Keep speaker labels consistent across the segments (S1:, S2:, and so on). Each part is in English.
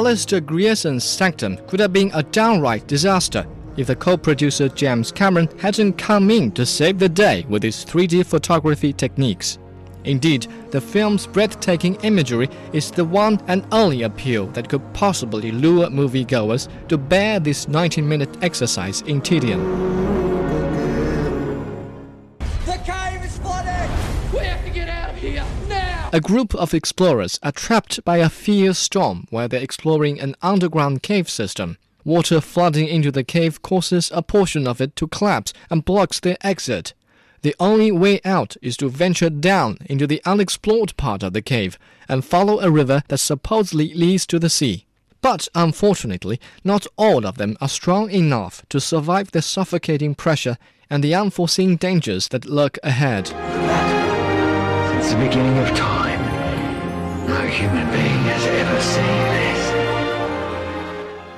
S1: Alister Grierson's Sanctum could have been a downright disaster if the co-producer James Cameron hadn't come in to save the day with his 3D photography techniques. Indeed, the film's breathtaking imagery is the one and only appeal that could possibly lure moviegoers to bear this 19 minute exercise in tedium.
S2: The cave is flooded! We have to get out of here now!
S1: A group of explorers are trapped by a fierce storm while they're exploring an underground cave system. Water flooding into the cave causes a portion of it to collapse and blocks their exit. The only way out is to venture down into the unexplored part of the cave and follow a river that supposedly leads to the sea. But unfortunately, not all of them are strong enough to survive the suffocating pressure and the unforeseen dangers that lurk ahead.
S3: Since the beginning of time, human being has ever seen this.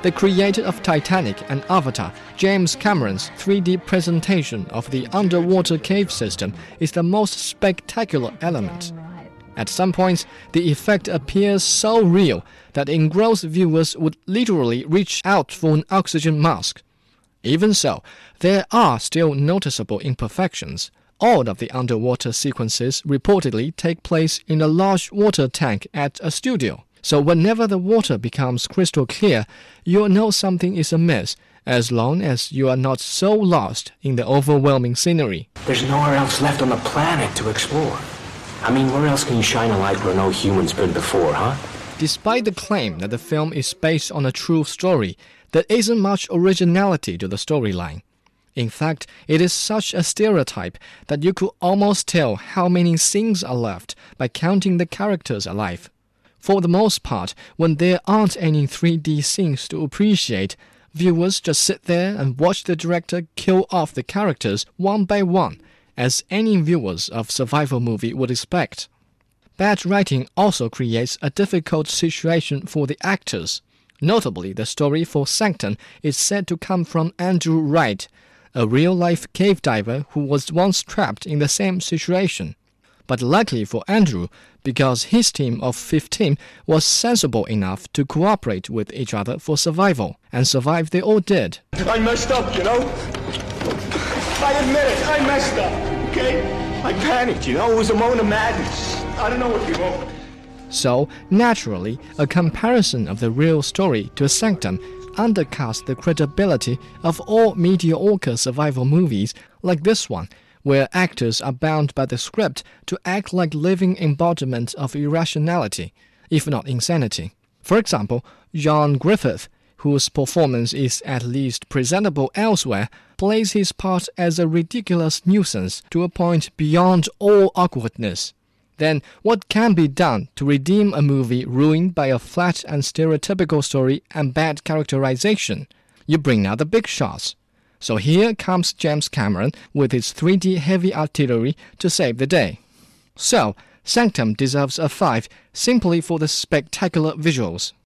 S1: The creator of Titanic and Avatar, James Cameron's 3D presentation of the underwater cave system is the most spectacular element. At some points, the effect appears so real that engrossed viewers would literally reach out for an oxygen mask. Even so, there are still noticeable imperfections. All of the underwater sequences reportedly take place in a large water tank at a studio. So whenever the water becomes crystal clear, you'll know something is amiss, as long as you are not so lost in the overwhelming scenery.
S3: There's nowhere else left on the planet to explore. I mean, where else can you shine a light where no human's been before, huh?
S1: Despite the claim that the film is based on a true story, there isn't much originality to the storyline. In fact, it is such a stereotype that you could almost tell how many scenes are left by counting the characters alive. For the most part, when there aren't any 3D scenes to appreciate, viewers just sit there and watch the director kill off the characters one by one, as any viewers of survival movie would expect. Bad writing also creates a difficult situation for the actors. Notably, the story for Sanctum is said to come from Andrew Wight, a real life cave diver who was once trapped in the same situation but luckily for Andrew, because his team of 15 was sensible enough to cooperate with each other for survival, and survive they all did.
S4: I messed up, you know? I admit it, I messed up, okay? I panicked, you know? It was a moment of madness. I don't know what you want.
S1: So, naturally, a comparison of the real story to a Sanctum undercuts the credibility of all mediocre survival movies like this one, where actors are bound by the script to act like living embodiment of irrationality, if not insanity. For example, Ioan Gruffudd, whose performance is at least presentable elsewhere, plays his part as a ridiculous nuisance to a point beyond all awkwardness. Then, what can be done to redeem a movie ruined by a flat and stereotypical story and bad characterization? You bring out the big shots. So here comes James Cameron with his 3D heavy artillery to save the day. So, Sanctum deserves a 5 simply for the spectacular visuals.